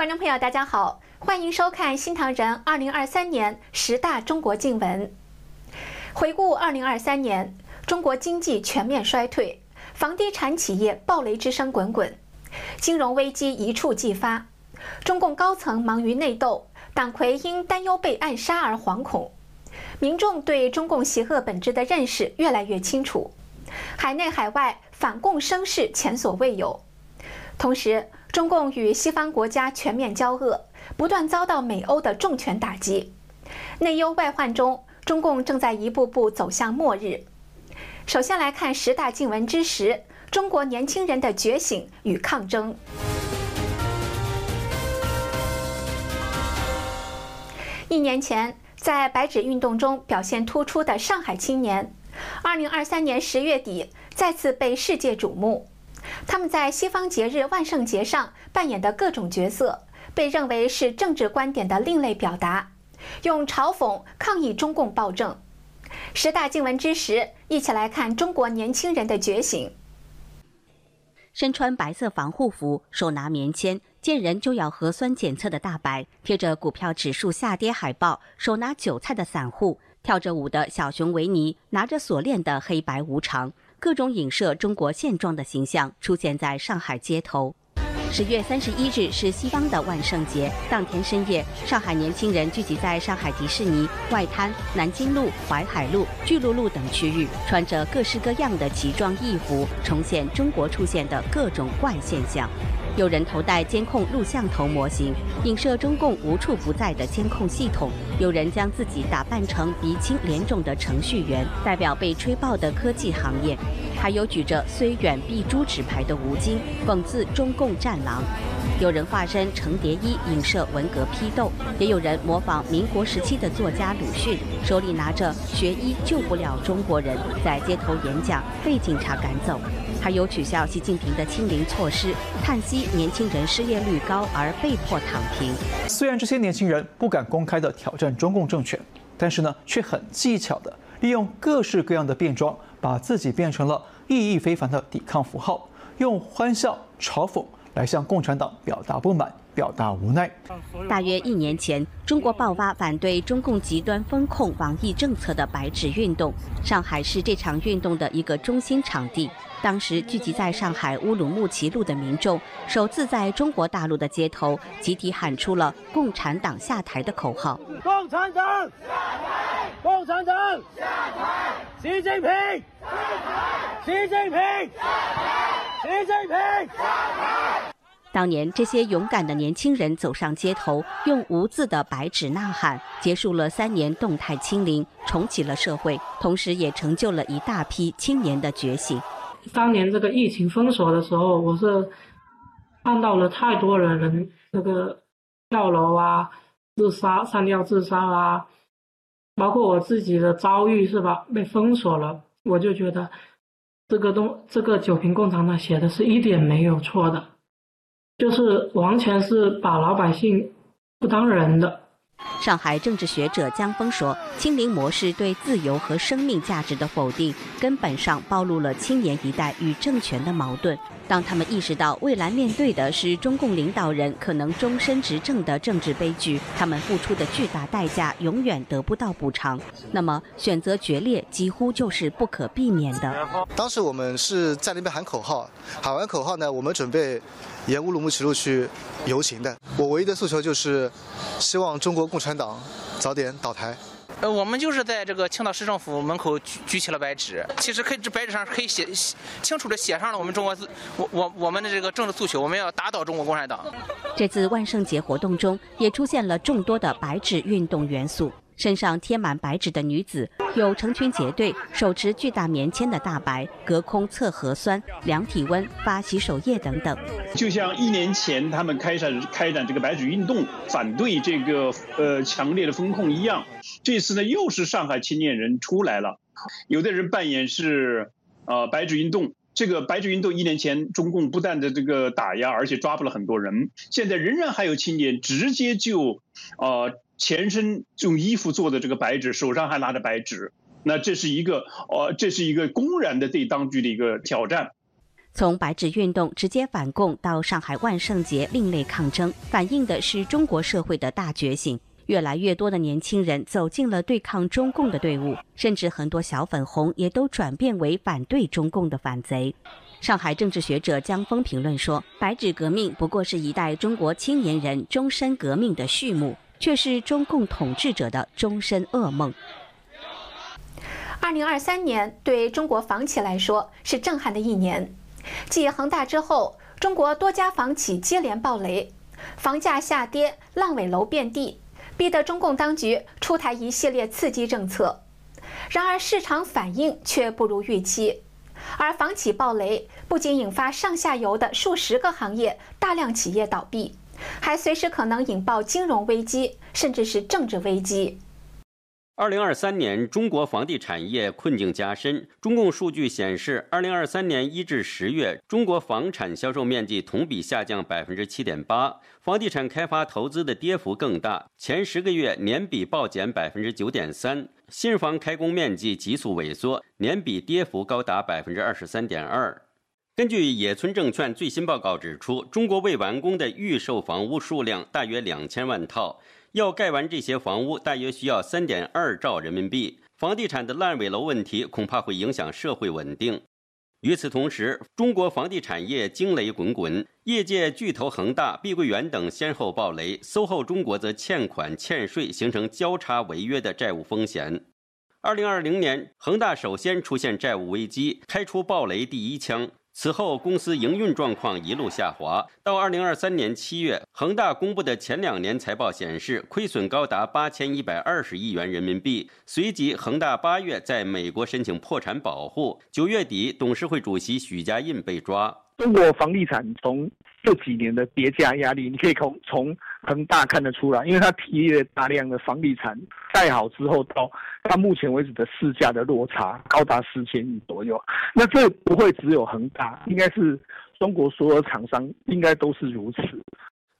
观众朋友，大家好，欢迎收看新唐人二零二三年十大中国经文。回顾二零二三年，中国经济全面衰退，房地产企业暴雷之声滚滚，金融危机一触即发，中共高层忙于内斗，党魁因担忧被暗杀而惶恐，民众对中共邪恶本质的认识越来越清楚，海内海外反共声势前所未有。同时，中共与西方国家全面交恶，不断遭到美欧的重拳打击，内忧外患中，中共正在一步步走向末日。首先来看十大禁闻之十：中国年轻人的觉醒与抗争。一年前，在白纸运动中表现突出的上海青年，二零二三年十月底再次被世界瞩目。他们在西方节日万圣节上扮演的各种角色，被认为是政治观点的另类表达，用嘲讽抗议中共暴政。十大经文之时，一起来看中国年轻人的觉醒。身穿白色防护服，手拿棉签，见人就要核酸检测的大白，贴着股票指数下跌海报，手拿韭菜的散户，跳着舞的小熊维尼，拿着锁链的黑白无常。各种影射中国现状的形象出现在上海街头。十月三十一日是西方的万圣节，当天深夜，上海年轻人聚集在上海迪士尼外滩、南京路、淮海路、巨鹿路等区域，穿着各式各样的奇装异服，重现中国出现的各种怪现象。有人头戴监控录像头模型，影射中共无处不在的监控系统；有人将自己打扮成鼻青脸肿的程序员，代表被吹爆的科技行业；还有举着“虽远必诛”纸牌的吴京，讽刺中共战狼。有人化身程蝶衣，影射文革批斗；也有人模仿民国时期的作家鲁迅，手里拿着“学医救不了中国人”，在街头演讲，被警察赶走。还有取消习近平的清零措施，叹息年轻人失业率高而被迫躺平。虽然这些年轻人不敢公开的挑战中共政权，但是呢，却很技巧的利用各式各样的变装，把自己变成了意义非凡的抵抗符号，用欢笑嘲讽。来向共产党表达不满，表达无奈。大约一年前，中国爆发反对中共极端风控防疫政策的“白纸运动”，上海是这场运动的一个中心场地。当时聚集在上海乌鲁木齐路的民众，首次在中国大陆的街头集体喊出了“共产党下台”的口号。共产党下台！共产党下台！习近平下台！习近平下台！习近平下台！当年这些勇敢的年轻人走上街头，用无字的白纸呐喊，结束了三年动态清零，重启了社会，同时也成就了一大批青年的觉醒。当年这个疫情封锁的时候，我是看到了太多的人那个跳楼啊、自杀、上吊自杀啊，包括我自己的遭遇是吧？被封锁了，我就觉得。这个东，这个酒瓶共产党写的是一点没有错的，就是完全是把老百姓不当人的。上海政治学者江峰说：“清零模式对自由和生命价值的否定，根本上暴露了青年一代与政权的矛盾。当他们意识到未来面对的是中共领导人可能终身执政的政治悲剧，他们付出的巨大代价永远得不到补偿，那么选择决裂几乎就是不可避免的。”当时我们是在那边喊口号，喊完口号呢，我们准备沿乌鲁木齐路去游行的。我唯一的诉求就是，希望中国共产。党早点倒台。呃，我们就是在这个青岛市政府门口举举起了白纸，其实可以这白纸上可以写清楚的写上了我们中国我我我们的这个政治诉求，我们要打倒中国共产党。这次万圣节活动中也出现了众多的白纸运动元素。身上贴满白纸的女子，有成群结队，手持巨大棉签的大白，隔空测核酸、量体温、发洗手液等等。就像一年前他们开展开展这个白纸运动，反对这个呃强烈的风控一样，这次呢又是上海青年人出来了，有的人扮演是呃白纸运动。这个白纸运动一年前，中共不但的这个打压，而且抓捕了很多人，现在仍然还有青年直接就呃。全身用衣服做的这个白纸，手上还拿着白纸，那这是一个，呃，这是一个公然的对当局的一个挑战。从白纸运动直接反共到上海万圣节另类抗争，反映的是中国社会的大觉醒。越来越多的年轻人走进了对抗中共的队伍，甚至很多小粉红也都转变为反对中共的反贼。上海政治学者江峰评论说：“白纸革命不过是一代中国青年人终身革命的序幕，却是中共统治者的终身噩梦。”二零二三年对中国房企来说是震撼的一年。继恒大之后，中国多家房企接连暴雷，房价下跌，烂尾楼遍地，逼得中共当局出台一系列刺激政策。然而市场反应却不如预期，而房企暴雷不仅引发上下游的数十个行业大量企业倒闭，还随时可能引爆金融危机，甚至是政治危机。二零二三年，中国房地产业困境加深。中共数据显示，二零二三年一至十月，中国房产销售面积同比下降百分之七点八，房地产开发投资的跌幅更大，前十个月年比暴减百分之九点三，新房开工面积急速萎缩，年比跌幅高达百分之二十三点二。根据野村证券最新报告指出，中国未完工的预售房屋数量大约两千万套。要盖完这些房屋，大约需要三点二兆人民币。房地产的烂尾楼问题恐怕会影响社会稳定。与此同时，中国房地产业惊雷滚滚，业界巨头恒大、碧桂园等先后暴雷，SOHO 中国则欠款欠税，形成交叉违约的债务风险。二零二零年，恒大首先出现债务危机，开出暴雷第一枪。此后，公司营运状况一路下滑。到二零二三年七月，恒大公布的前两年财报显示，亏损高达八千一百二十亿元人民币。随即，恒大八月在美国申请破产保护。九月底，董事会主席许家印被抓。中国房地产从这几年的叠加压力，你可以从从恒大看得出来，因为它提了大量的房地产盖好之后，到到目前为止的市价的落差高达四千亿左右。那这不会只有恒大，应该是中国所有厂商应该都是如此。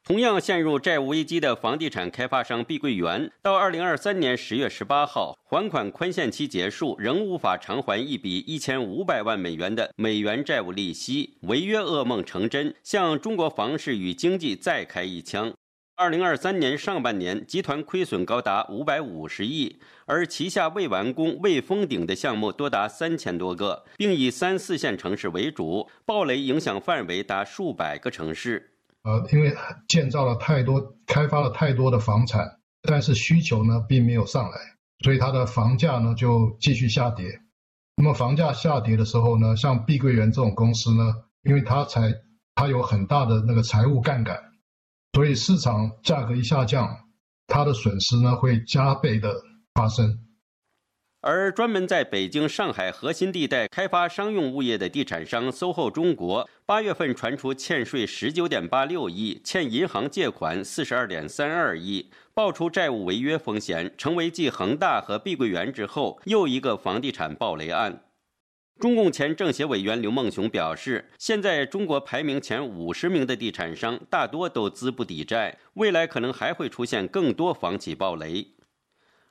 同样陷入债务危机的房地产开发商碧桂园，到二零二三年十月十八号，还款宽限期结束，仍无法偿还一笔一千五百万美元的美元债务利息，违约噩梦成真，向中国房市与经济再开一枪。二零二三年上半年，集团亏损高达五百五十亿，而旗下未完工、未封顶的项目多达三千多个，并以三四线城市为主，暴雷影响范围达数百个城市。呃，因为建造了太多、开发了太多的房产，但是需求呢并没有上来，所以它的房价呢就继续下跌。那么房价下跌的时候呢，像碧桂园这种公司呢，因为它才它有很大的那个财务杠杆，所以市场价格一下降，它的损失呢会加倍的发生。而专门在北京、上海核心地带开发商用物业的地产商 SOHO 中国，八月份传出欠税十九点八六亿，欠银行借款四十二点三二亿，爆出债务违约风险，成为继恒大和碧桂园之后又一个房地产暴雷案。中共前政协委员刘梦熊表示，现在中国排名前五十名的地产商大多都资不抵债，未来可能还会出现更多房企暴雷。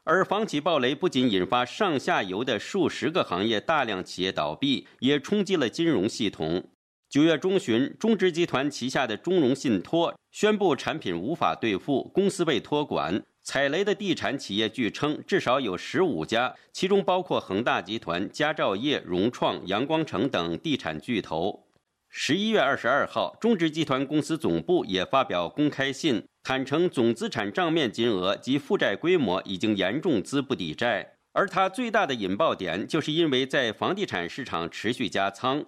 而房企暴雷不仅引发上下游的数十个行业大量企业倒闭，也冲击了金融系统。九月中旬，中植集团旗下的中融信托宣布产品无法兑付，公司被托管。踩雷的地产企业据称至少有十五家，其中包括恒大集团、佳兆业、融创、阳光城等地产巨头。十一月二十二号，中植集团公司总部也发表公开信。坦承总资产账面金额及负债规模已经严重资不抵债，而它最大的引爆点就是因为在房地产市场持续加仓。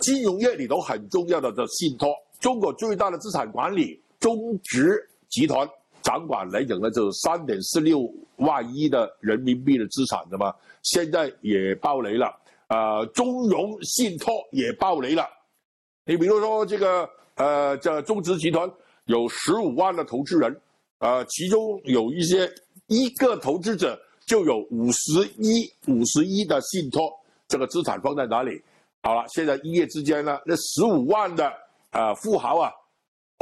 金融业里头很重要的的信托，中国最大的资产管理中植集团掌管来讲呢，就三点四六万亿的人民币的资产的嘛，现在也爆雷了。呃，中融信托也爆雷了。你比如说这个呃，这中植集团。有十五万的投资人，呃，其中有一些一个投资者就有五十一五十一的信托，这个资产放在哪里？好了，现在一夜之间呢，那十五万的呃富豪啊，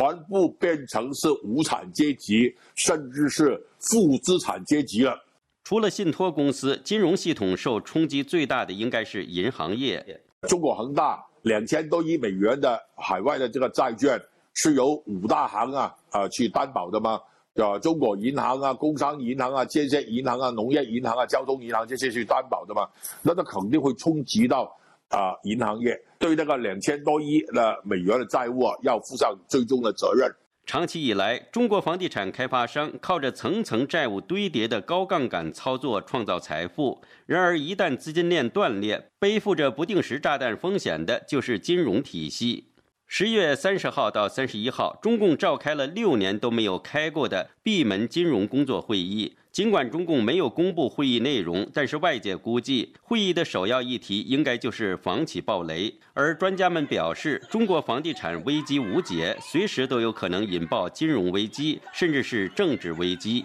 全部变成是无产阶级，甚至是负资产阶级了。除了信托公司，金融系统受冲击最大的应该是银行业。中国恒大两千多亿美元的海外的这个债券是由五大行啊啊去担保的吗？啊，中国银行啊、工商银行啊、建设银行啊、农业银行啊、交通银行这些去担保的吗？那它肯定会冲击到啊银行业，对那个两千多亿的美元的债务啊，要负上最终的责任。长期以来，中国房地产开发商靠着层层债务堆叠的高杠杆操作创造财富。然而，一旦资金链断裂，背负着不定时炸弹风险的就是金融体系。十月三十号到三十一号，中共召开了六年都没有开过的闭门金融工作会议。尽管中共没有公布会议内容，但是外界估计会议的首要议题应该就是房企暴雷。而专家们表示，中国房地产危机无解，随时都有可能引爆金融危机，甚至是政治危机。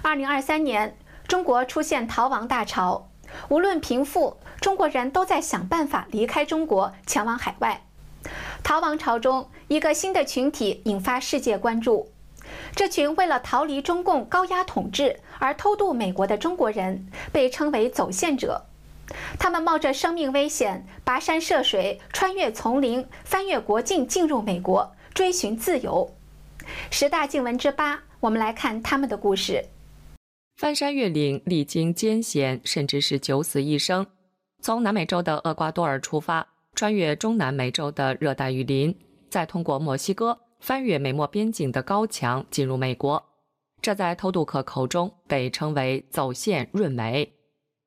二零二三年，中国出现逃亡大潮，无论贫富，中国人都在想办法离开中国，前往海外。逃亡潮中，一个新的群体引发世界关注。这群为了逃离中共高压统治而偷渡美国的中国人，被称为走线者。他们冒着生命危险，跋山涉水，穿越丛林，翻越国境，进入美国，追寻自由。十大静闻之八，我们来看他们的故事。翻山越岭，历经艰险，甚至是九死一生。从南美洲的厄瓜多尔出发，穿越中南美洲的热带雨林，再通过墨西哥。翻越美墨边境的高墙进入美国，这在偷渡客口中被称为“走线润美”。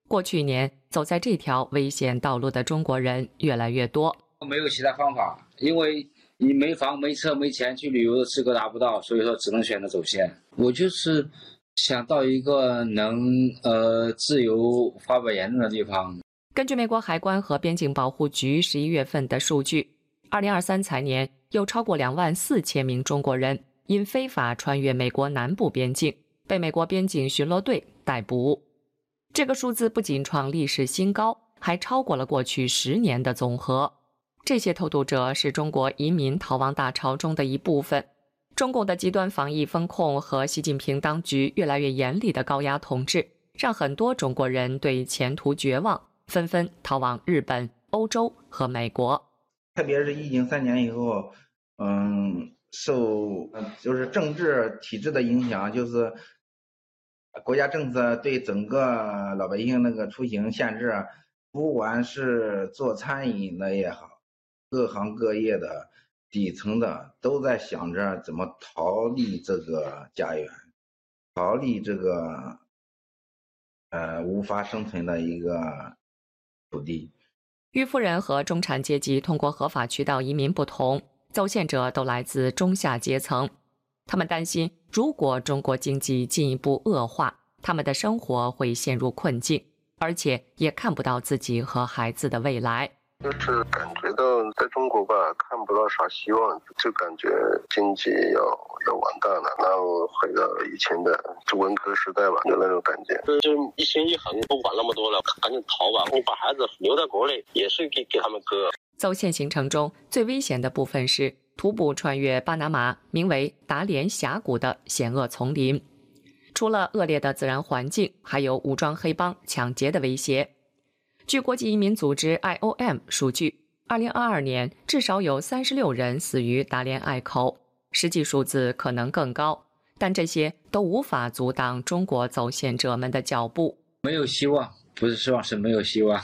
过去一年，走在这条危险道路的中国人越来越多。没有其他方法，因为你没房、没车、没钱，去旅游的资格达不到，所以说只能选择走线。我就是想到一个能呃自由发表言论的地方。根据美国海关和边境保护局十一月份的数据，二零二三财年。有超过两万四千名中国人因非法穿越美国南部边境，被美国边境巡逻队逮捕。这个数字不仅创历史新高，还超过了过去十年的总和。这些偷渡者是中国移民逃亡大潮中的一部分。中共的极端防疫风控和习近平当局越来越严厉的高压统治，让很多中国人对前途绝望，纷纷逃往日本、欧洲和美国。特别是疫情三年以后，嗯，受就是政治体制的影响，就是国家政策对整个老百姓那个出行限制，不管是做餐饮的也好，各行各业的底层的都在想着怎么逃离这个家园，逃离这个呃无法生存的一个土地。与富人和中产阶级通过合法渠道移民不同，走线者都来自中下阶层。他们担心，如果中国经济进一步恶化，他们的生活会陷入困境，而且也看不到自己和孩子的未来。就是感觉到在中国吧，看不到啥希望，就感觉经济要要完蛋了，然后回到以前的就文革时代吧，有那种感觉。就一心一横，不管那么多了，赶紧逃吧！你把孩子留在国内，也是给给他们哥。走线行程中最危险的部分是徒步穿越巴拿马名为达连峡谷的险恶丛林，除了恶劣的自然环境，还有武装黑帮抢劫的威胁。据国际移民组织 IOM 数据二零二二年至少有三十六人死于达连隘口，实际数字可能更高。但这些都无法阻挡中国走险者们的脚步。没有希望，不是失望，是没有希望。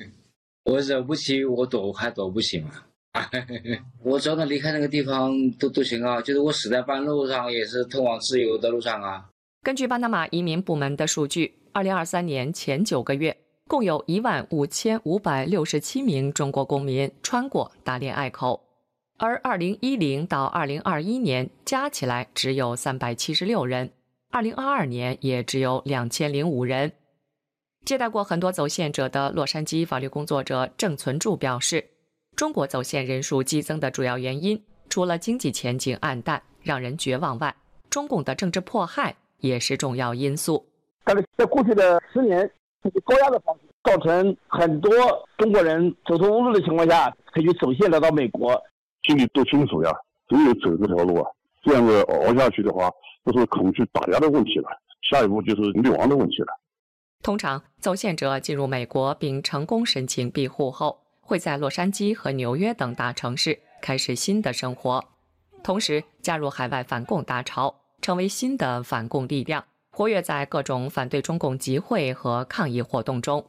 我惹不起，我躲还躲不起吗？我只要能离开那个地方都都行啊，就是我死在半路上，也是通往自由的路上啊。根据巴拿马移民部门的数据二零二三年前九个月。共有一万五千五百六十七名中国公民穿过达连隘口，而二零一零到二零二一年加起来只有三百七十六人，二零二二年也只有两千零五人。接待过很多走线者的洛杉矶法律工作者郑存柱表示，中国走线人数激增的主要原因，除了经济前景暗淡让人绝望外，中共的政治迫害也是重要因素。但是在过去的十年。高压的方式造成很多中国人走投无路的情况下，可以走线来到美国。心里都清楚呀，只有走这条路啊，这样子熬下去的话，就是恐惧打压的问题了，下一步就是灭亡的问题了。通常，走线者进入美国并成功申请庇护后，会在洛杉矶和纽约等大城市开始新的生活，同时加入海外反共大潮，成为新的反共力量，活跃在各种反对中共集会和抗议活动中。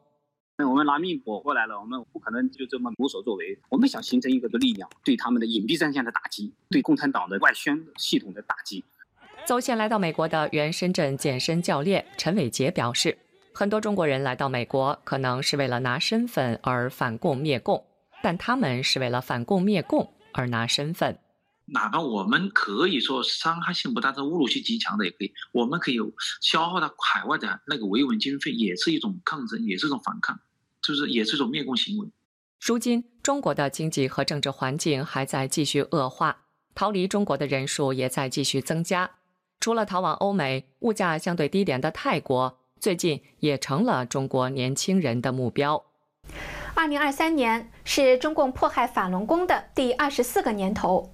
我们拿命搏过来了，我们不可能就这么无所作为。我们想形成一个的力量，对他们的隐蔽战线的打击，对共产党的外宣系统的打击。走线来到美国的原深圳健身教练陈伟杰表示，很多中国人来到美国可能是为了拿身份而反共灭共，但他们是为了反共灭共而拿身份。哪怕我们可以说伤害性不大，这侮辱性极强的也可以，我们可以消耗到海外的那个维稳经费，也是一种抗争，也是一种反抗。就是也是一种灭共行为。如今，中国的经济和政治环境还在继续恶化，逃离中国的人数也在继续增加。除了逃往欧美、物价相对低廉的泰国，最近也成了中国年轻人的目标。二零二三年是中共迫害法轮功的第二十四个年头，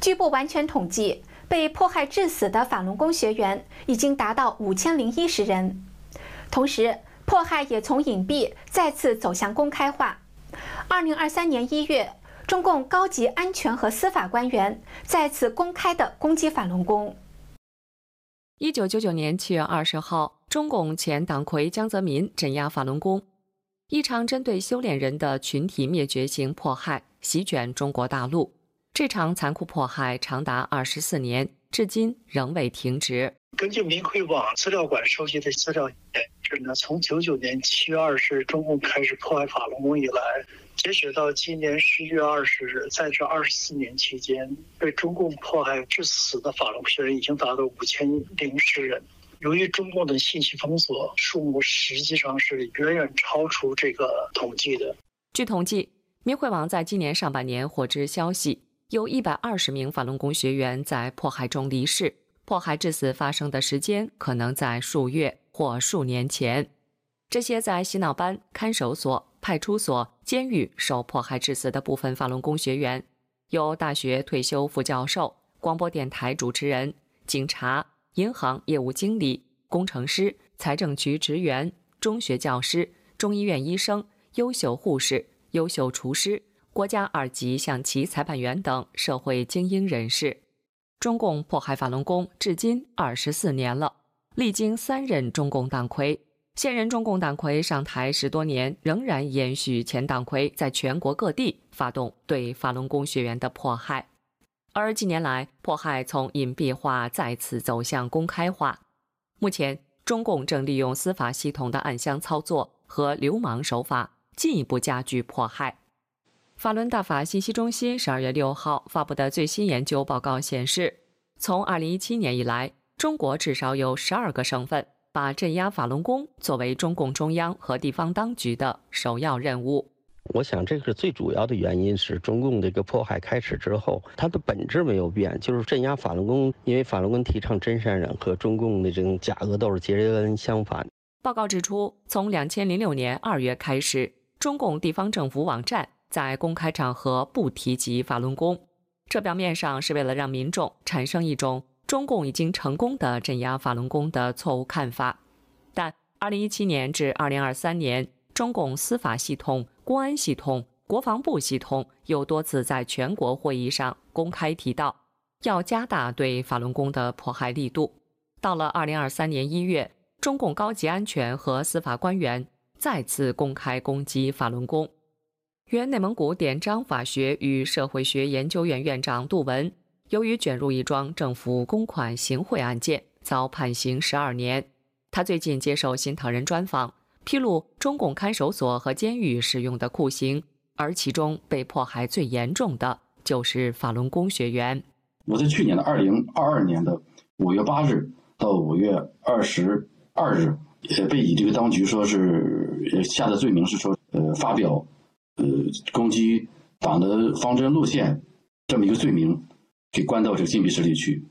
据不完全统计，被迫害致死的法轮功学员已经达到五千零一十人。同时，迫害也从隐蔽再次走向公开化。二零二三年一月，中共高级安全和司法官员再次公开的攻击法轮功。一九九九年七月二十号，中共前党魁江泽民镇压法轮功，一场针对修炼人的群体灭绝型迫害席卷中国大陆。这场残酷迫害长达二十四年，至今仍未停止。根据民会网资料馆收集的资料显示呢，从九九年七月二十日中共开始迫害法轮功以来，截止到今年十一月二十日，在这二十四年期间，被中共迫害致死的法轮学员已经达到五千零十人。由于中共的信息封锁，数目实际上是远远超出这个统计的。据统计，民会网在今年上半年获知消息，有一百二十名法轮功学员在迫害中离世。迫害致死发生的时间可能在数月或数年前。这些在洗脑班、看守所、派出所、监狱受迫害致死的部分法轮功学员，有大学退休副教授、广播电台主持人、警察、银行业务经理、工程师、财政局职员、中学教师、中医院医生、优秀护士、优秀厨师、国家二级象棋裁判员等社会精英人士。中共迫害法轮功至今二十四年了，历经三任中共党魁，现任中共党魁上台十多年，仍然延续前党魁在全国各地发动对法轮功学员的迫害。而近年来，迫害从隐蔽化再次走向公开化。目前，中共正利用司法系统的暗箱操作和流氓手法，进一步加剧迫害。法轮大法信息中心十二月六号发布的最新研究报告显示，从二零一七年以来，中国至少有十二个省份把镇压法轮功作为中共中央和地方当局的首要任务。我想，这个是最主要的原因是中共这个迫害开始之后，它的本质没有变，就是镇压法轮功。因为法轮功提倡真善忍，和中共的这种假恶斗是截然相反。报告指出，从两千零六年二月开始，中共地方政府网站。在公开场合不提及法轮功，这表面上是为了让民众产生一种中共已经成功的镇压法轮功的错误看法。但2017年至2023年，中共司法系统、公安系统、国防部系统又多次在全国会议上公开提到，要加大对法轮功的迫害力度。到了2023年1月，中共高级安全和司法官员再次公开攻击法轮功。原内蒙古典章法学与社会学研究院院长杜文，由于卷入一桩政府公款行贿案件，遭判刑十二年。他最近接受新唐人专访，披露中共看守所和监狱使用的酷刑，而其中被迫害最严重的就是法轮功学员。我在去年的二零二二年的五月八日到五月二十二日，也被以这个当局说是下的罪名是说，呃，发表。呃，攻击党的方针路线这么一个罪名，给关到这个禁闭室里去。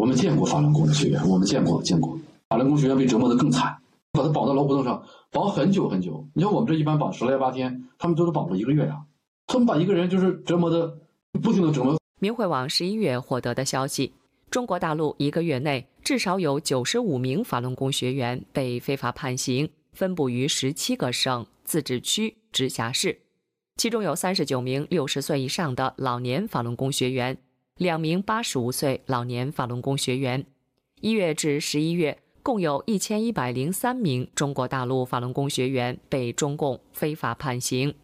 我们见过法轮功的学员，我们见过见过法轮功学员被折磨的更惨，把他绑到老虎凳上绑很久很久。你像我们这一般绑十来八天，他们都是绑了一个月呀。他们把一个人就是折磨的不停的折磨。明慧网十一月获得的消息，中国大陆一个月内至少有九十五名法轮功学员被非法判刑，分布于十七个省、自治区、直辖市。其中有三十九名六十岁以上的老年法轮功学员，两名八十五岁老年法轮功学员。一月至十一月，共有一千一百零三名中国大陆法轮功学员被中共非法判刑。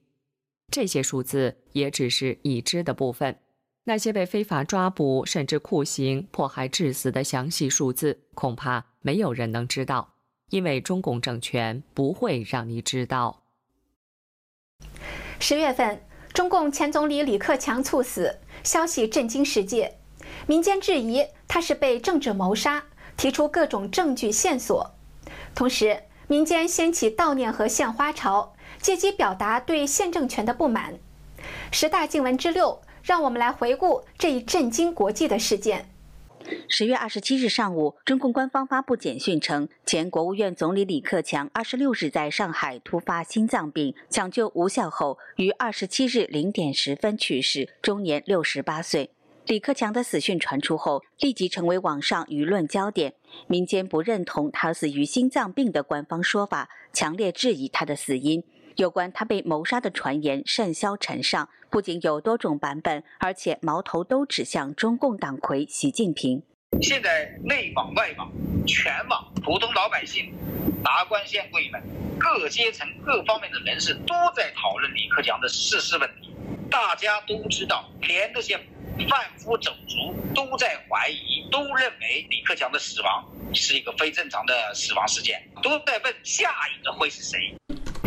这些数字也只是已知的部分，那些被非法抓捕甚至酷刑迫害致死的详细数字，恐怕没有人能知道，因为中共政权不会让你知道。十月份，中共前总理李克强猝死，消息震惊世界，民间质疑他是被政治谋杀，提出各种证据线索，同时民间掀起悼念和献花潮。借机表达对现政权的不满。十大禁闻之六，让我们来回顾这一震惊国际的事件。十月二十七日上午，中共官方发布简讯称，前国务院总理李克强二十六日在上海突发心脏病，抢救无效后，于二十七日零点十分去世，终年六十八岁。李克强的死讯传出后，立即成为网上舆论焦点。民间不认同他死于心脏病的官方说法，强烈质疑他的死因。有关他被谋杀的传言甚嚣尘上，不仅有多种版本，而且矛头都指向中共党魁习近平。现在内网外网，全网普通老百姓、达官显贵们、各阶层各方面的人士都在讨论李克强的逝世问题。大家都知道，连这些贩夫走卒都在怀疑，都认为李克强的死亡是一个非正常的死亡事件，都在问下一个会是谁。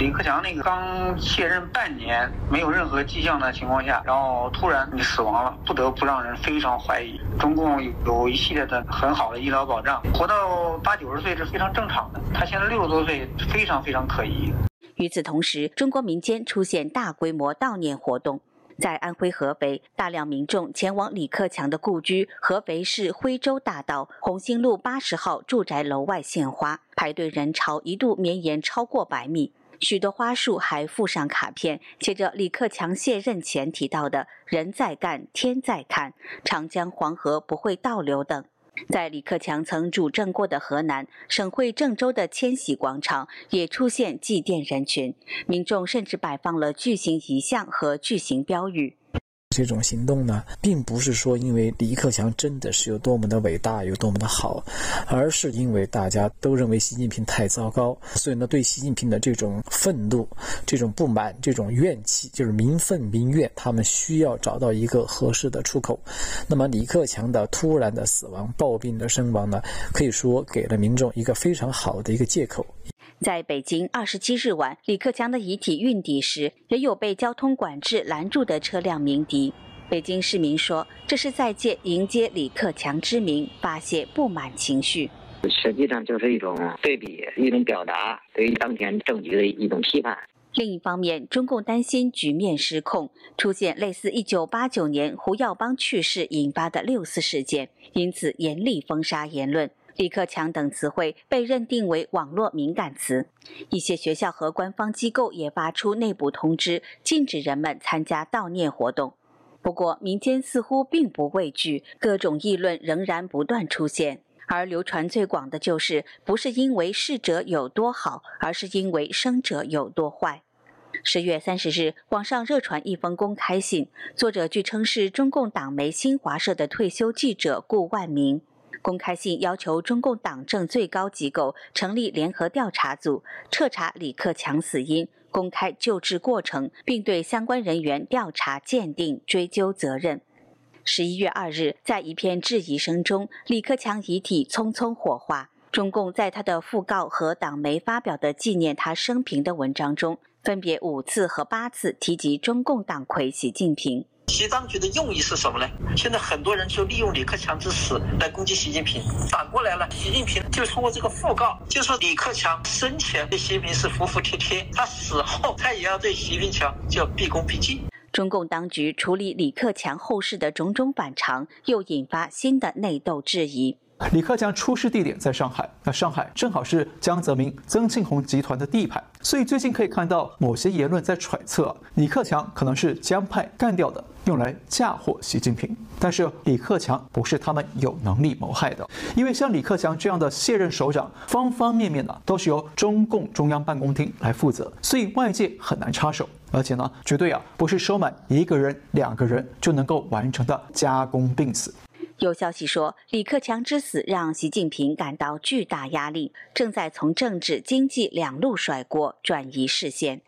李克强那个刚卸任半年，没有任何迹象的情况下，然后突然你死亡了，不得不让人非常怀疑。中共有一系列的很好的医疗保障，活到八九十岁是非常正常的。他现在六十多岁，非常非常可疑。与此同时，中国民间出现大规模悼念活动，在安徽合肥，大量民众前往李克强的故居合肥市徽州大道红星路八十号住宅楼外献花，排队人潮一度绵延超过百米。许多花束还附上卡片，写着李克强卸任前提到的“人在干，天在看，长江黄河不会倒流”等。在李克强曾主政过的河南省会郑州的千禧广场，也出现祭奠人群，民众甚至摆放了巨型遗像和巨型标语。这种行动呢，并不是说因为李克强真的是有多么的伟大，有多么的好，而是因为大家都认为习近平太糟糕，所以呢，对习近平的这种愤怒、这种不满、这种怨气，就是民愤民怨，他们需要找到一个合适的出口。那么，李克强的突然的死亡、暴病的身亡呢，可以说给了民众一个非常好的一个借口。在北京二十七日晚，李克强的遗体运抵时，也有被交通管制拦住的车辆鸣笛。北京市民说，这是在借迎接李克强之名发泄不满情绪。实际上就是一种对比，一种表达对于当前政局的一种批判。另一方面，中共担心局面失控，出现类似一九八九年胡耀邦去世引发的六四事件，因此严厉封杀言论。李克强等词汇被认定为网络敏感词，一些学校和官方机构也发出内部通知，禁止人们参加悼念活动。不过，民间似乎并不畏惧，各种议论仍然不断出现，而流传最广的就是不是因为逝者有多好，而是因为生者有多坏。十月三十日，网上热传一封公开信，作者据称是中共党媒新华社的退休记者顾万明。公开信要求中共党政最高机构成立联合调查组，彻查李克强死因，公开救治过程，并对相关人员调查鉴定、追究责任。十一月二日，在一片质疑声中，李克强遗体匆匆火化。中共在他的讣告和党媒发表的纪念他生平的文章中，分别五次和八次提及中共党魁习近平。习当局的用意是什么呢？现在很多人就利用李克强之死来攻击习近平。反过来了，习近平就通过这个讣告，就说李克强生前对习近平是服服帖帖，他死后他也要对习近平就毕恭毕敬。中共当局处理李克强后事的种种反常，又引发新的内斗质疑。李克强出事地点在上海，那上海正好是江泽民、曾庆红集团的地盘，所以最近可以看到某些言论在揣测李克强可能是江派干掉的，用来嫁祸习近平。但是李克强不是他们有能力谋害的，因为像李克强这样的卸任首长，方方面面呢都是由中共中央办公厅来负责，所以外界很难插手。而且呢，绝对啊不是收买一个人、两个人就能够完成的加工病死。有消息说，李克强之死让习近平感到巨大压力，正在从政治、经济两路甩锅，转移视线。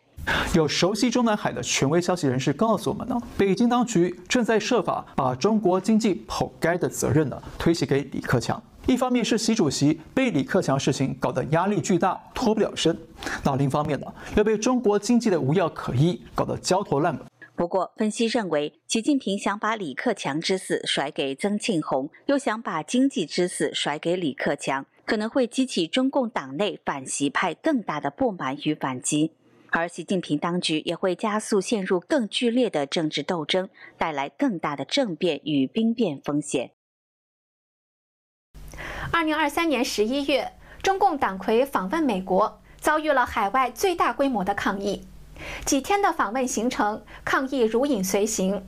有熟悉中南海的权威消息人士告诉我们呢，北京当局正在设法把中国经济剖开的责任呢推卸给李克强。一方面是习主席被李克强事情搞得压力巨大，脱不了身；那另一方面呢，又被中国经济的无药可医搞得焦头烂额。不过，分析认为，习近平想把李克强之死甩给曾庆红，又想把经济之死甩给李克强，可能会激起中共党内反习派更大的不满与反击，而习近平当局也会加速陷入更剧烈的政治斗争，带来更大的政变与兵变风险。二零二三年十一月，中共党魁访问美国，遭遇了海外最大规模的抗议。几天的访问行程，抗议如影随形，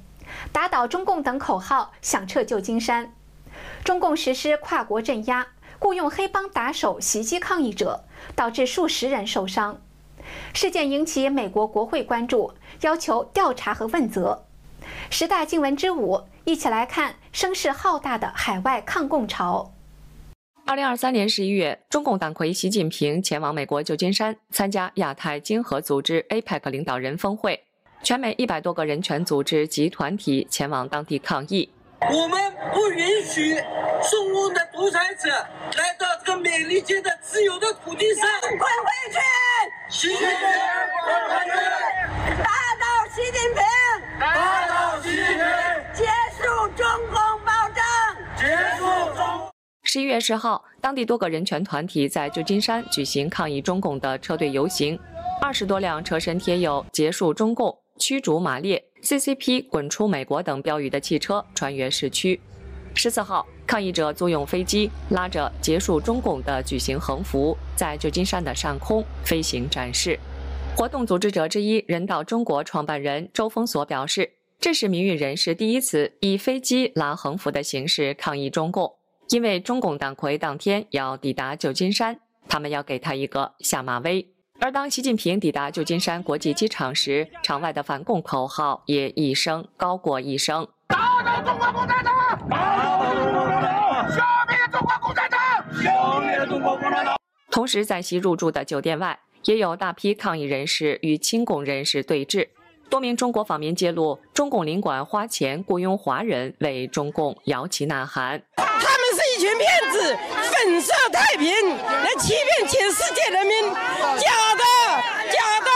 打倒中共等口号响彻旧金山。中共实施跨国镇压，雇佣黑帮打手袭击抗议者，导致数十人受伤。事件引起美国国会关注，要求调查和问责。十大新闻之五，一起来看声势浩大的海外抗共潮。二零二三年十一月，中共党魁习近平前往美国旧金山参加亚太经合组织 APEC 领导人峰会，全美一百多个人权组织及团体前往当地抗议。我们不允许中共的独裁者来到这个美利坚的自由的土地上。滚回去！习近平，滚回去！打倒习近平！打倒习近平！结束中共暴政！结束中。十一月十号，当地多个人权团体在旧金山举行抗议中共的车队游行，二十多辆车身贴有“结束中共”“驱逐马列 ”“CCP 滚出美国”等标语的汽车穿越市区。十四号，抗议者租用飞机，拉着“结束中共”的巨型横幅，在旧金山的上空飞行展示。活动组织者之一、人道中国创办人周峰所表示：“这是民运人士第一次以飞机拉横幅的形式抗议中共。”因为中共党魁当天要抵达旧金山，他们要给他一个下马威。而当习近平抵达旧金山国际机场时，场外的反共口号也一声高过一声：“打倒中国共产党！打倒中国共产党！消灭中国共产党！消灭中国共产党！”同时，在其入住的酒店外，也有大批抗议人士与亲共人士对峙。多名中国访民揭露，中共领馆花钱雇佣华人为中共摇旗呐喊。他们是一群骗子，粉饰太平，来欺骗全世界人民，假的，假的，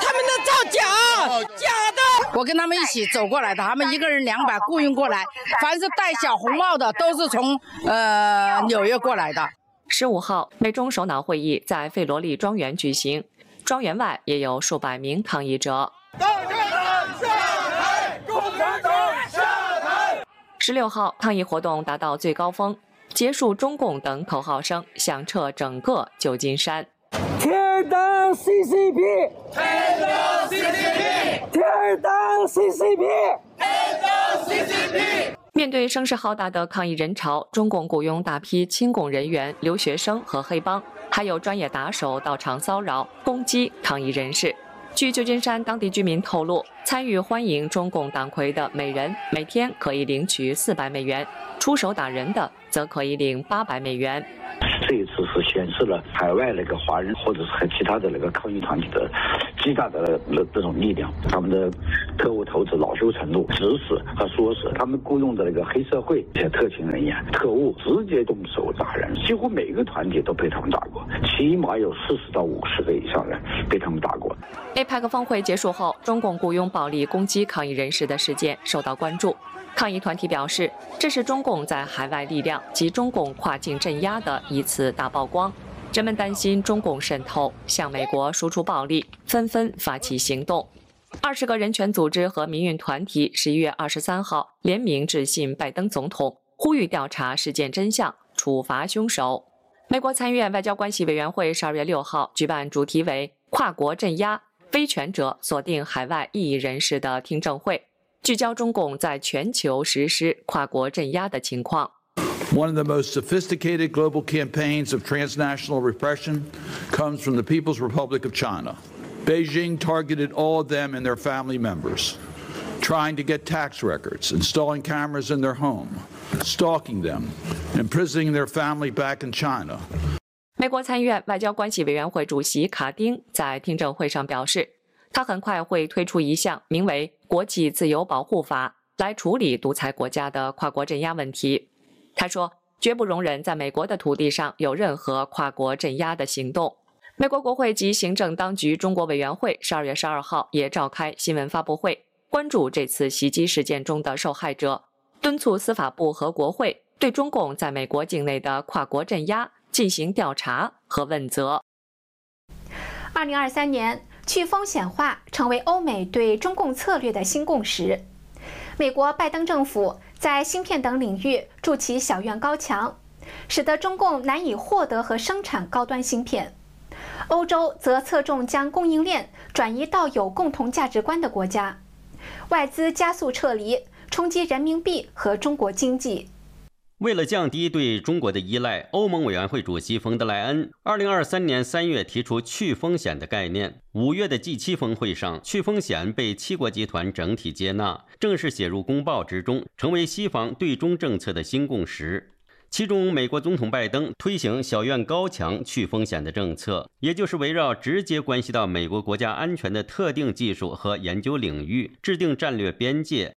他们在造假，假的。我跟他们一起走过来的，他们一个人两百雇佣过来，凡是戴小红帽的都是从呃纽约过来的。十五号，美中首脑会议在费罗利庄园举行，庄园外也有数百名抗议者。十六号，抗议活动达到最高峰。结束中共等口号声响彻整个旧金山。天党 CCP，天党 CCP，天党 CCP，天党 CCP。面对声势浩大的抗议人潮，中共雇佣大批亲共人员、留学生和黑帮，还有专业打手到场骚扰、攻击抗议人士。据旧金山当地居民透露，参与欢迎中共党魁的每人每天可以领取四百美元，出手打人的则可以领八百美元。这一次是显示了海外那个华人或者是其他的那个抗议团体的极大的那这种力量，他们的特务头子恼羞成怒，指使和唆使他们雇佣的那个黑社会一些特勤人员、特务直接动手打人，几乎每个团体都被他们打过，起码有四十到五十个以上人被他们打过。APEC 峰会结束后，中共雇佣暴力攻击抗议人士的事件受到关注。抗议团体表示，这是中共在海外力量及中共跨境镇压的一次大曝光。人们担心中共渗透，向美国输出暴力，纷纷发起行动。二十个人权组织和民运团体十一月二十三号联名致信拜登总统，呼吁调查事件真相，处罚凶手。美国参议院外交关系委员会十二月六号举办主题为“跨国镇压威权者锁定海外异议人士”的听证会，聚焦中共在全球实施跨国镇压的情况。One of the most sophisticated global campaigns of transnational repression comes from the People's Republic of China. Beijing targeted all of them and their family members, trying to get tax records, installing cameras in their home, stalking them, imprisoning their family back in China. 美国参议院外交关系委员会主席卡丁在听证会上表示，他很快会推出一项名为《国际自由保护法》来处理独裁国家的跨国镇压问题。 他说，绝不容忍在美国的土地上有任何跨国镇压的行动。美国国会及行政当局中国委员会十二月十二号也召开新闻发布会，关注这次袭击事件中的受害者，敦促司法部和国会对中共在美国境内的跨国镇压进行调查和问责。二零二三年，去风险化成为欧美对中共策略的新共识。美国拜登政府在芯片等领域筑起小院高墙，使得中共难以获得和生产高端芯片。欧洲则侧重将供应链转移到有共同价值观的国家，外资加速撤离，冲击人民币和中国经济。为了降低对中国的依赖，欧盟委员会主席冯德莱恩二零二三年三月提出去风险的概念。五月的 G7 峰会上，去风险被七国集团整体接纳，正式写入公报之中，成为西方对中政策的新共识。其中，美国总统拜登推行小院高墙去风险的政策，也就是围绕直接关系到美国国家安全的特定技术和研究领域制定战略边界。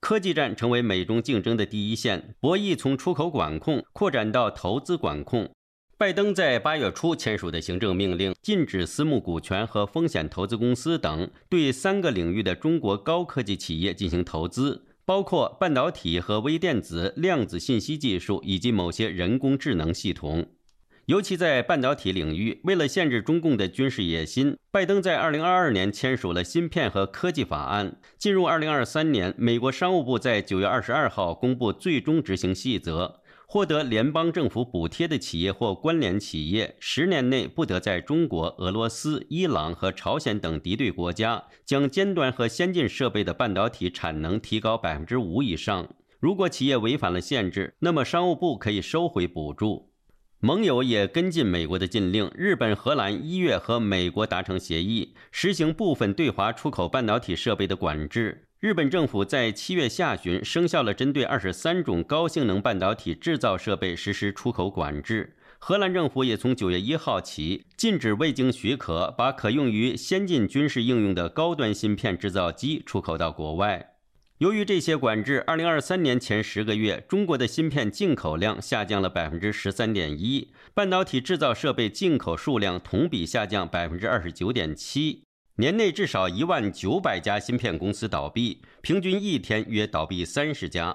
科技战成为美中竞争的第一线，博弈从出口管控扩展到投资管控。拜登在八月初签署的行政命令，禁止私募股权和风险投资公司等对三个领域的中国高科技企业进行投资，包括半导体和微电子、量子信息技术以及某些人工智能系统。尤其在半导体领域，为了限制中共的军事野心，拜登在2022年签署了芯片和科技法案。进入2023年，美国商务部在9月22号公布最终执行细则，获得联邦政府补贴的企业或关联企业，十年内不得在中国、俄罗斯、伊朗和朝鲜等敌对国家将尖端和先进设备的半导体产能提高百分之五以上。如果企业违反了限制，那么商务部可以收回补助。盟友也跟进美国的禁令，日本、荷兰一月和美国达成协议，实行部分对华出口半导体设备的管制。日本政府在七月下旬生效了针对二十三种高性能半导体制造设备实施出口管制。荷兰政府也从九月一号起禁止未经许可把可用于先进军事应用的高端芯片制造机出口到国外。由于这些管制，二零二三年前十个月，中国的芯片进口量下降了百分之十三点一，半导体制造设备进口数量同比下降百分之二十九点七，年内至少一万九百家芯片公司倒闭，平均一天约倒闭三十家。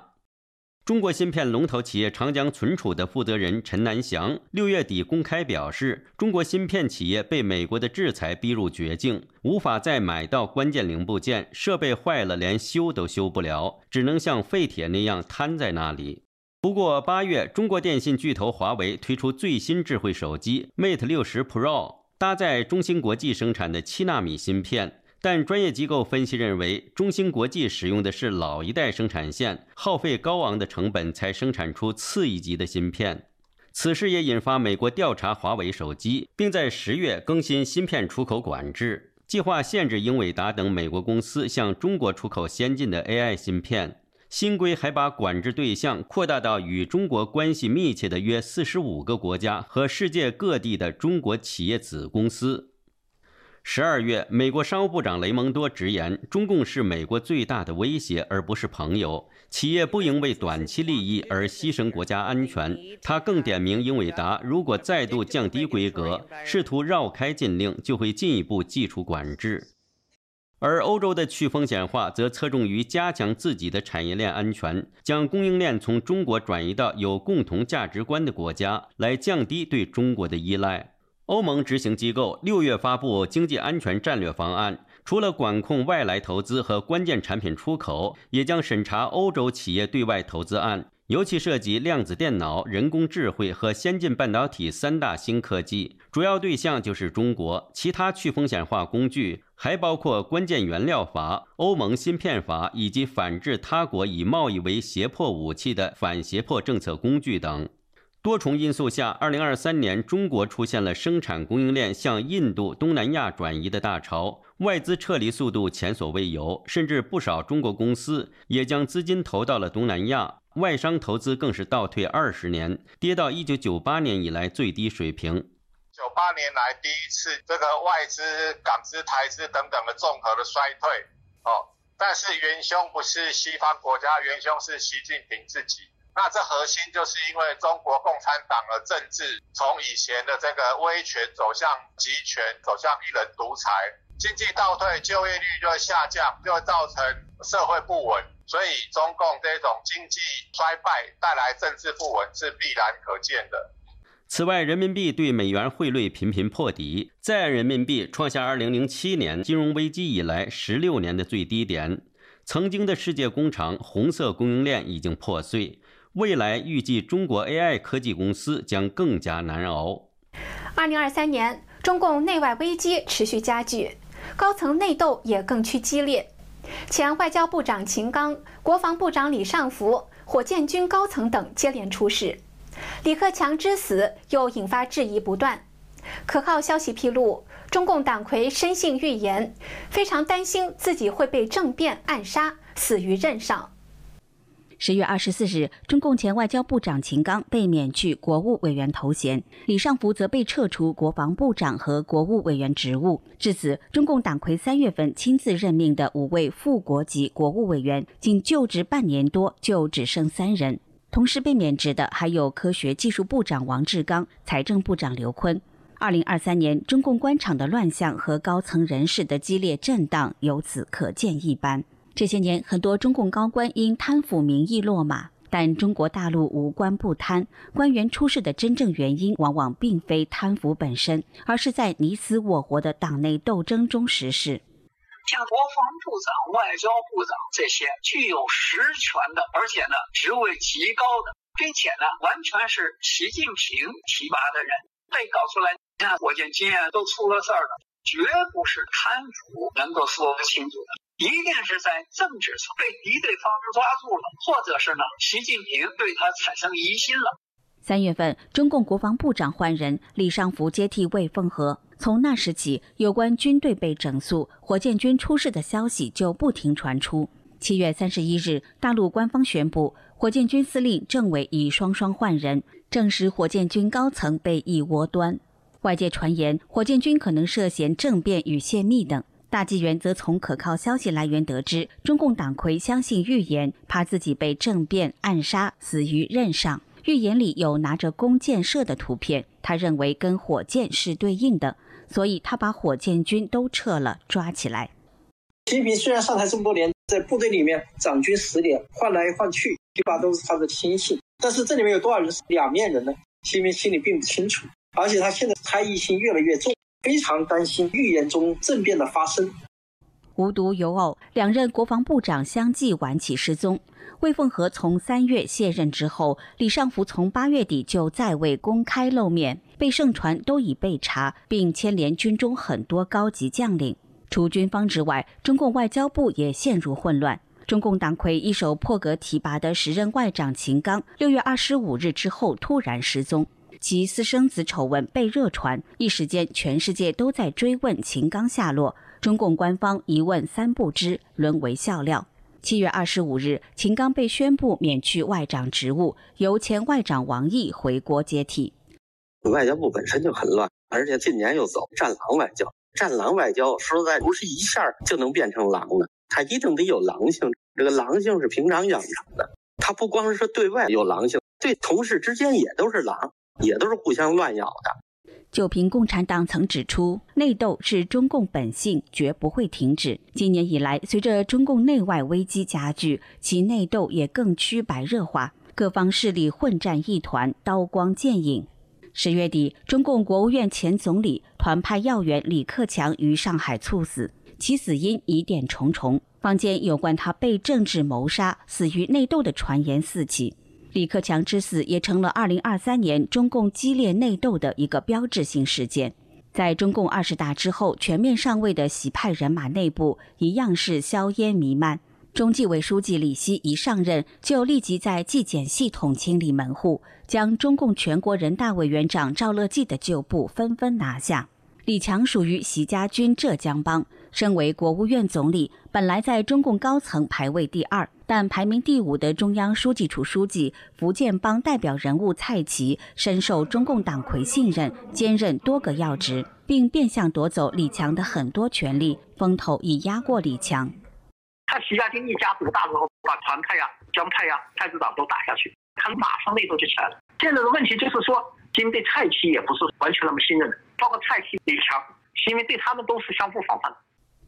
中国芯片龙头企业长江存储的负责人陈南祥六月底公开表示，中国芯片企业被美国的制裁逼入绝境，无法再买到关键零部件，设备坏了连修都修不了，只能像废铁那样瘫在那里。不过八月，中国电信巨头华为推出最新智慧手机 Mate 六十 Pro，搭载中芯国际生产的七纳米芯片。但专业机构分析认为，中芯国际使用的是老一代生产线，耗费高昂的成本才生产出次一级的芯片。此事也引发美国调查华为手机，并在十月更新芯片出口管制计划，限制英伟达等美国公司向中国出口先进的 AI 芯片。新规还把管制对象扩大到与中国关系密切的约四十五个国家和世界各地的中国企业子公司。十二月，美国商务部长雷蒙多直言，中共是美国最大的威胁，而不是朋友。企业不应为短期利益而牺牲国家安全。他更点名英伟达，如果再度降低规格，试图绕开禁令，就会进一步祭出管制。而欧洲的去风险化则侧重于加强自己的产业链安全，将供应链从中国转移到有共同价值观的国家，来降低对中国的依赖。欧盟执行机构六月发布经济安全战略方案，除了管控外来投资和关键产品出口，也将审查欧洲企业对外投资案，尤其涉及量子电脑、人工智慧和先进半导体三大新科技，主要对象就是中国。其他去风险化工具还包括关键原料法、欧盟芯片法以及反制他国以贸易为胁迫武器的反胁迫政策工具等。多重因素下，二零二三年中国出现了生产供应链向印度、东南亚转移的大潮，外资撤离速度前所未有，甚至不少中国公司也将资金投到了东南亚。外商投资更是倒退二十年，跌到一九九八年以来最低水平。九八年来第一次这个外资、港资、台资等等的综合的衰退哦，但是元凶不是西方国家，元凶是习近平自己。那这核心就是因为中国共产党的政治从以前的这个威权走向集权，走向一人独裁，经济倒退，就业率就会下降，就会造成社会不稳。所以，中共这种经济衰败带来政治不稳是必然可见的。此外，人民币对美元汇率频频破底，在岸人民币创下2007年金融危机以来16年的最低点。曾经的世界工厂红色供应链已经破碎，未来预计中国 AI 科技公司将更加难熬。2023年，中共内外危机持续加剧，高层内斗也更趋激烈。前外交部长秦刚、国防部长李尚福、火箭军高层等接连出事，李克强之死又引发质疑不断。可靠消息披露，中共党魁深信预言，非常担心自己会被政变暗杀，死于任上。十月二十四日，中共前外交部长秦刚被免去国务委员头衔，李尚福则被撤除国防部长和国务委员职务。至此，中共党魁三月份亲自任命的五位副国级国务委员，仅就职半年多就只剩三人。同时被免职的还有科学技术部长王志刚、财政部长刘昆。二零二三年，中共官场的乱象和高层人士的激烈震荡，由此可见一斑。这些年，很多中共高官因贪腐名义落马，但中国大陆无官不贪，官员出事的真正原因往往并非贪腐本身，而是在你死我活的党内斗争中实施。像国防部长、外交部长这些具有实权的，而且呢职位极高的，并且呢完全是习近平提拔的人，被搞出来，你看火箭军啊都出了事儿了，绝不是贪腐能够说清楚的。一定是在政治上被敌对方抓住了，或者是呢，习近平对他产生疑心了。三月份，中共国防部长换人，李尚福接替魏凤和。从那时起，有关军队被整肃、火箭军出事的消息就不停传出。七月三十一日，大陆官方宣布，火箭军司令政委已双双换人，证实火箭军高层被一窝端。外界传言，火箭军可能涉嫌政变与泄密等。大纪元则从可靠消息来源得知，中共党魁相信预言，怕自己被政变暗杀，死于任上。预言里有拿着弓箭射的图片，他认为跟火箭是对应的，所以他把火箭军都撤了，抓起来。习近平虽然上台这么多年，在部队里面掌军十年，换来换去，一般都是他的亲信，但是这里面有多少人是两面人呢？习近平心里并不清楚，而且他现在猜疑心越来越重。非常担心预言中政变的发生。无独有偶，两任国防部长相继晚起失踪。魏凤和从三月卸任之后，李尚福从八月底就再未公开露面，被盛传都已被查，并牵连军中很多高级将领。除军方之外，中共外交部也陷入混乱。中共党魁一手破格提拔的时任外长秦刚，六月二十五日之后突然失踪。其私生子丑闻被热传，一时间全世界都在追问秦刚下落。中共官方一问三不知，沦为笑料。七月二十五日，秦刚被宣布免去外长职务，由前外长王毅回国接替。外交部本身就很乱，而且近年又走战狼外交。战狼外交说实在不是一下就能变成狼的，他一定得有狼性。这个狼性是平常养成的，他不光是对外有狼性，对同事之间也都是狼。也都是互相乱咬的。就凭共产党曾指出，内斗是中共本性，绝不会停止。今年以来，随着中共内外危机加剧，其内斗也更趋白热化，各方势力混战一团，刀光剑影。十月底，中共国务院前总理、团派要员李克强于上海猝死，其死因疑点重重，坊间有关他被政治谋杀、死于内斗的传言四起。李克强之死也成了2023年中共激烈内斗的一个标志性事件。在中共二十大之后全面上位的习派人马内部，一样是硝烟弥漫。中纪委书记李希一上任，就立即在纪检系统清理门户，将中共全国人大委员长赵乐际的旧部纷纷拿下。李强属于习家军浙江帮，身为国务院总理，本来在中共高层排位第二，但排名第五的中央书记处书记、福建帮代表人物蔡奇深受中共党魁信任，兼任多个要职，并变相夺走李强的很多权力，风头已压过李强。他习家军一家独大之后，把团派呀、江派呀、太子党都打下去，他马上内斗就起来了。现在的问题就是说，金对蔡奇也不是完全那么信任的。包括蔡奇、李强，因为对他们都是相互防范的。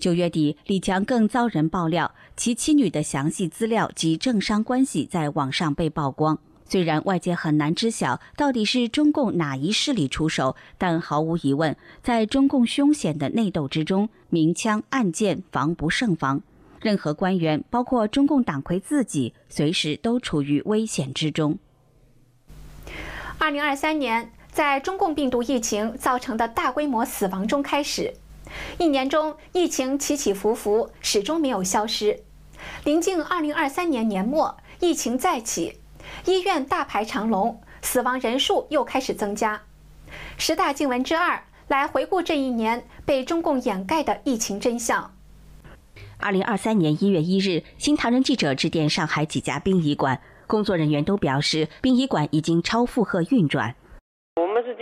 九月底，李强更遭人爆料，其妻女的详细资料及政商关系在网上被曝光。虽然外界很难知晓到底是中共哪一势力出手，但毫无疑问，在中共凶险的内斗之中，明枪暗箭防不胜防。任何官员，包括中共党魁自己，随时都处于危险之中。二零二三年。在中共病毒疫情造成的大规模死亡中开始，一年中疫情起起伏伏，始终没有消失。临近二零二三年年末，疫情再起，医院大排长龙，死亡人数又开始增加。十大静闻之二，来回顾这一年被中共掩盖的疫情真相。二零二三年一月一日，新唐人记者致电上海几家殡仪馆，工作人员都表示，殡仪馆已经超负荷运转。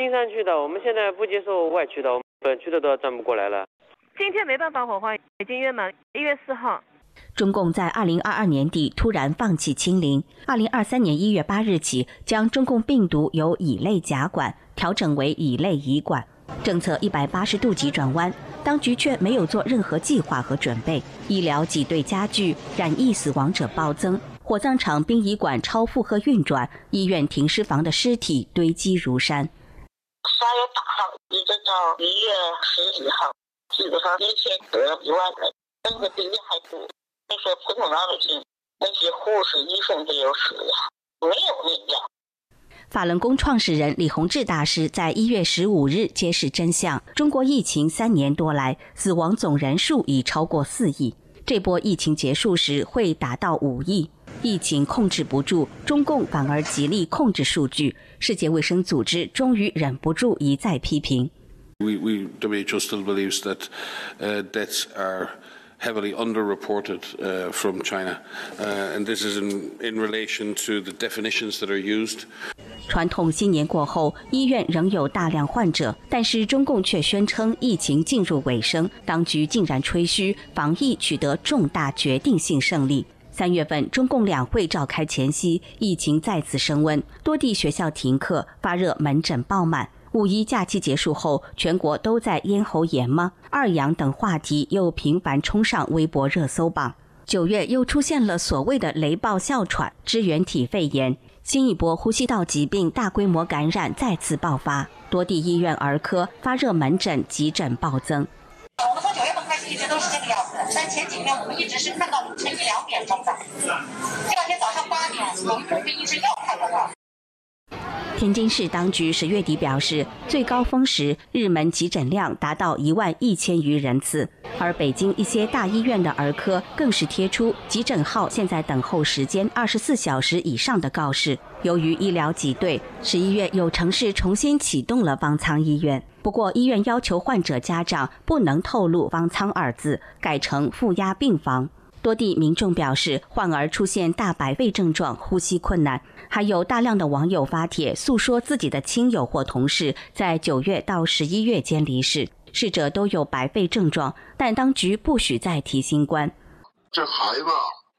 我们是金山区的，我们现在不接受外区的，我们本区的都要转不过来了。今天没办法火化，已经约满一月四号。中共在二零二二年底突然放弃清零，二零二三年一月八日起将中共病毒由乙类甲管调整为乙类乙管，政策一百八十度急转弯，当局却没有做任何计划和准备，医疗挤兑加剧，染疫死亡者暴增。火葬场、殡仪馆超负荷运转，医院停尸房的尸体堆积如山。三月八号一直到一月十几号，基本上一天得一万人，那个比例还多。那些普通老百姓，那些护士、医生都有死呀，没有命呀。法轮功创始人李洪志大师在一月十五日揭示真相：中国疫情三年多来，死亡总人数已超过四亿，这波疫情结束时会达到五亿。疫情控制不住，中共反而极力控制数据。世界卫生组织终于忍不住一再批评。We we WHO still believes that deaths are heavily underreported from China, and this is in in relation to the definitions that are used. 传统新年过后，医院仍有大量患者，但是中共却宣称疫情进入尾声，当局竟然吹嘘防疫取得重大决定性胜利。三月份，中共两会召开前夕，疫情再次升温，多地学校停课，发热门诊爆满。五一假期结束后，全国都在咽喉炎吗？二阳等话题又频繁冲上微博热搜榜。九月又出现了所谓的雷暴哮喘、支原体肺炎，新一波呼吸道疾病大规模感染再次爆发，多地医院儿科发热门诊、急诊暴增。一直都是这个样子，但前几天我们一直是看到凌晨一两点钟的，第二天早上八点，有一部分医生又开了。天津市当局十月底表示，最高峰时日门急诊量达到一万一千余人次，而北京一些大医院的儿科更是贴出急诊号现在等候时间二十四小时以上的告示。由于医疗挤兑，十一月有城市重新启动了方舱医院，不过医院要求患者家长不能透露“方舱”二字，改成负压病房。多地民众表示，患儿出现大白肺症状，呼吸困难。还有大量的网友发帖诉说自己的亲友或同事在九月到十一月间离世，逝者都有白肺症状，但当局不许再提新冠。这孩子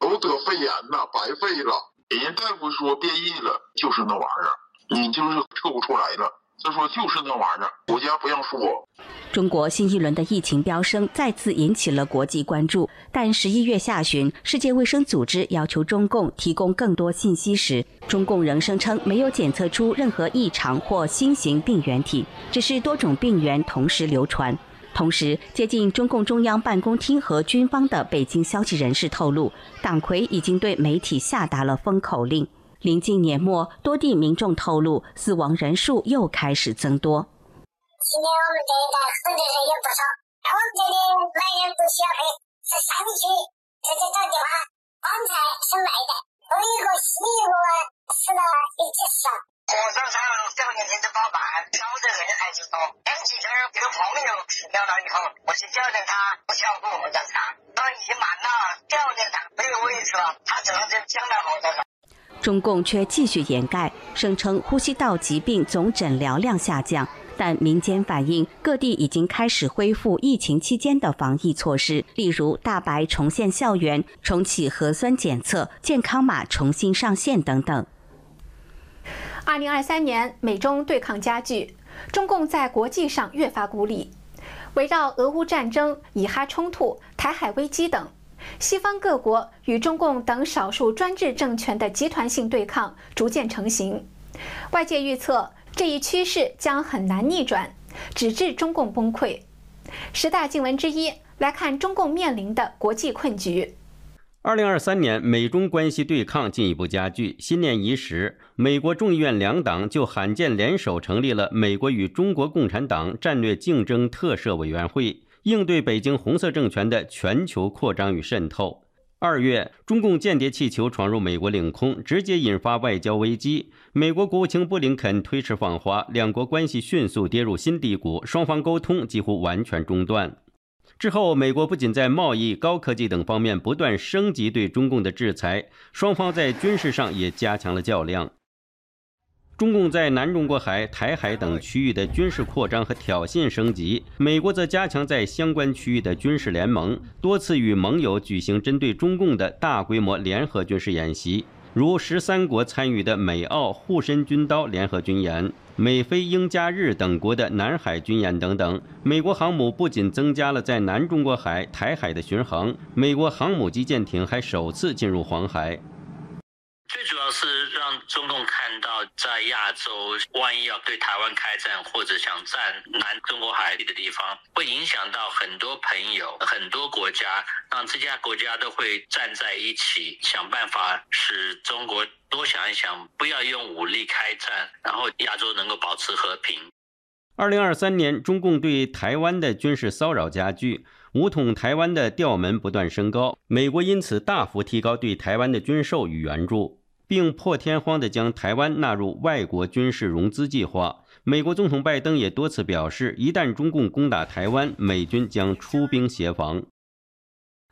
都得肺炎了，白肺了，人家大夫说变异了，就是那玩意儿，你就是测不出来了。他说就是那玩意儿，国家不让说。中国新一轮的疫情飙升再次引起了国际关注，但十一月下旬，世界卫生组织要求中共提供更多信息时，中共仍声称没有检测出任何异常或新型病原体，只是多种病原同时流传。同时，接近中共中央办公厅和军方的北京消息人士透露，党魁已经对媒体下达了封口令。临近年末，多地民众透露，死亡人数又开始增多。今天我们这一带死的人也不少，我们这里来人不需要赔，是山区直接找地方，棺材是卖的，有一个西个死了一只少。火葬场小年轻的包办，晓得人还是多，前几天这个朋友死掉了以后，我是叫着他不晓得火葬场，那已经满了，叫着他没有位置了，他只能就将来火葬场。中共却继续掩盖，声称呼吸道疾病总诊疗量下降，但民间反映各地已经开始恢复疫情期间的防疫措施，例如大白重现校园、重启核酸检测、健康码重新上线等等。二零二三年，美中对抗加剧，中共在国际上越发孤立，围绕俄乌战争、以哈冲突、台海危机等。西方各国与中共等少数专制政权的集团性对抗逐渐成型，外界预测这一趋势将很难逆转，直至中共崩溃。十大经文之一，来看中共面临的国际困局。二零二三年，美中关系对抗进一步加剧。新年伊始，美国众议院两党就罕见联手成立了美国与中国共产党战略竞争特设委员会。应对北京红色政权的全球扩张与渗透。二月，中共间谍气球闯入美国领空，直接引发外交危机。美国国务卿布林肯推迟访华，两国关系迅速跌入新低谷，双方沟通几乎完全中断。之后，美国不仅在贸易、高科技等方面不断升级对中共的制裁，双方在军事上也加强了较量。中共在南中国海、台海等区域的军事扩张和挑衅升级，美国则加强在相关区域的军事联盟，多次与盟友举行针对中共的大规模联合军事演习，如十三国参与的美澳护身军刀联合军演、美菲英加日等国的南海军演等等。美国航母不仅增加了在南中国海、台海的巡航，美国航母级舰艇还首次进入黄海。最主要是让中共看，在亚洲，万一要对台湾开战，或者想占南中国海里的地方，会影响到很多朋友、很多国家，让这家国家都会站在一起，想办法使中国多想一想，不要用武力开战，然后亚洲能够保持和平。二零二三年，中共对台湾的军事骚扰加剧，武统台湾的调门不断升高，美国因此大幅提高对台湾的军售与援助。并破天荒地将台湾纳入外国军事融资计划。美国总统拜登也多次表示，一旦中共攻打台湾，美军将出兵协防。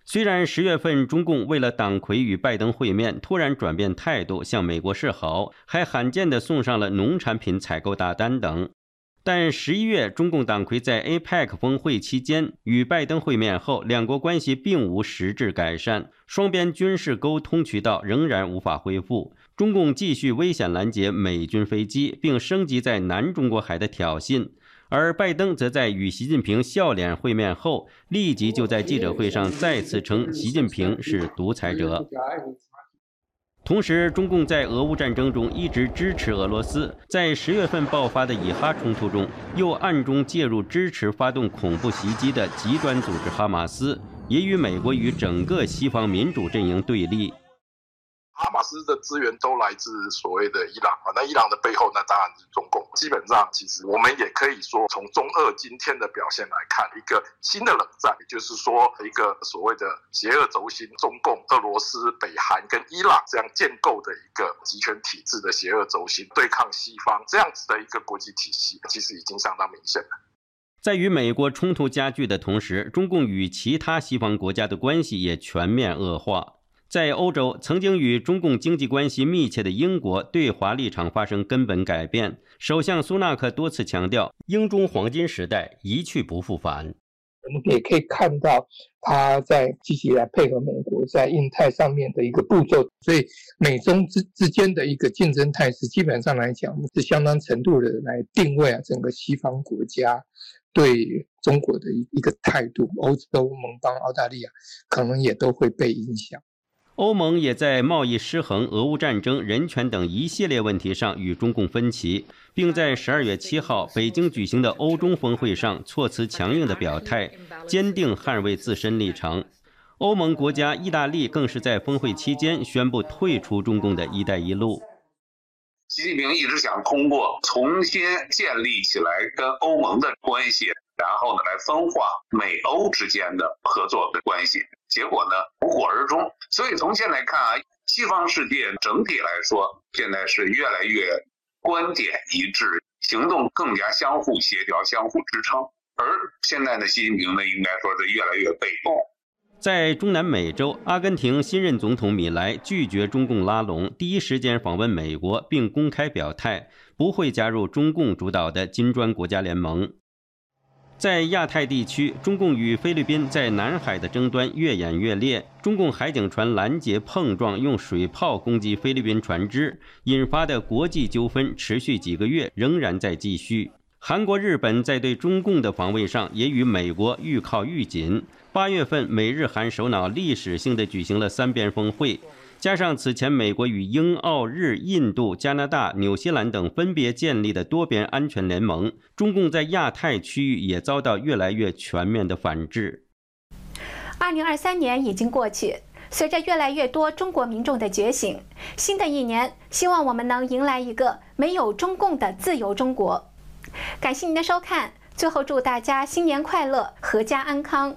虽然十月份中共为了党魁与拜登会面，突然转变态度，向美国示好，还罕见地送上了农产品采购大单等。但十一月，中共党魁在 APEC 峰会期间与拜登会面后，两国关系并无实质改善，双边军事沟通渠道仍然无法恢复。中共继续危险拦截美军飞机，并升级在南中国海的挑衅，而拜登则在与习近平笑脸会面后，立即就在记者会上再次称习近平是独裁者。同时，中共在俄乌战争中一直支持俄罗斯，在十月份爆发的以哈冲突中，又暗中介入支持发动恐怖袭击的极端组织哈马斯，也与美国与整个西方民主阵营对立。哈马斯的资源都来自所谓的伊朗啊，那伊朗的背后那当然是中共。基本上，其实我们也可以说，从中俄今天的表现来看，一个新的冷战，就是说，一个所谓的邪恶轴心，中共、俄罗斯、北韩跟伊朗这样建构的一个集权体制的邪恶轴心，对抗西方这样子的一个国际体系，其实已经相当明显了。在与美国冲突加剧的同时，中共与其他西方国家的关系也全面恶化。在欧洲，曾经与中共经济关系密切的英国对华立场发生根本改变。首相苏纳克多次强调，英中黄金时代一去不复返。我们也可以看到，他在积极来配合美国在印太上面的一个步骤。所以，美中之之间的一个竞争态势，基本上来讲是相当程度的来定位啊，整个西方国家对中国的一一个态度。欧洲盟邦、澳大利亚可能也都会被影响。欧盟也在贸易失衡、俄乌战争、人权等一系列问题上与中共分歧，并在十二月七号北京举行的欧中峰会上措辞强硬的表态，坚定捍卫自身立场。欧盟国家意大利更是在峰会期间宣布退出中共的一带一路。习近平一直想通过重新建立起来跟欧盟的关系，然后呢来分化美欧之间的合作的关系，结果呢无果而终。所以从现在看啊，西方世界整体来说，现在是越来越观点一致，行动更加相互协调、相互支撑。而现在的习近平呢，应该说是越来越被动。在中南美洲，阿根廷新任总统米莱拒绝中共拉拢，第一时间访问美国，并公开表态不会加入中共主导的金砖国家联盟。在亚太地区，中共与菲律宾在南海的争端越演越烈，中共海警船拦截碰撞，用水炮攻击菲律宾船只，引发的国际纠纷持续几个月，仍然在继续。韩国、日本在对中共的防卫上也与美国愈靠愈紧。八月份，美日韩首脑历史性的举行了三边峰会，加上此前美国与英、澳、日、印度、加拿大、纽西兰等分别建立的多边安全联盟，中共在亚太区域也遭到越来越全面的反制。二零二三年已经过去，随着越来越多中国民众的觉醒，新的一年，希望我们能迎来一个没有中共的自由中国。感谢您的收看，最后祝大家新年快乐，阖家安康。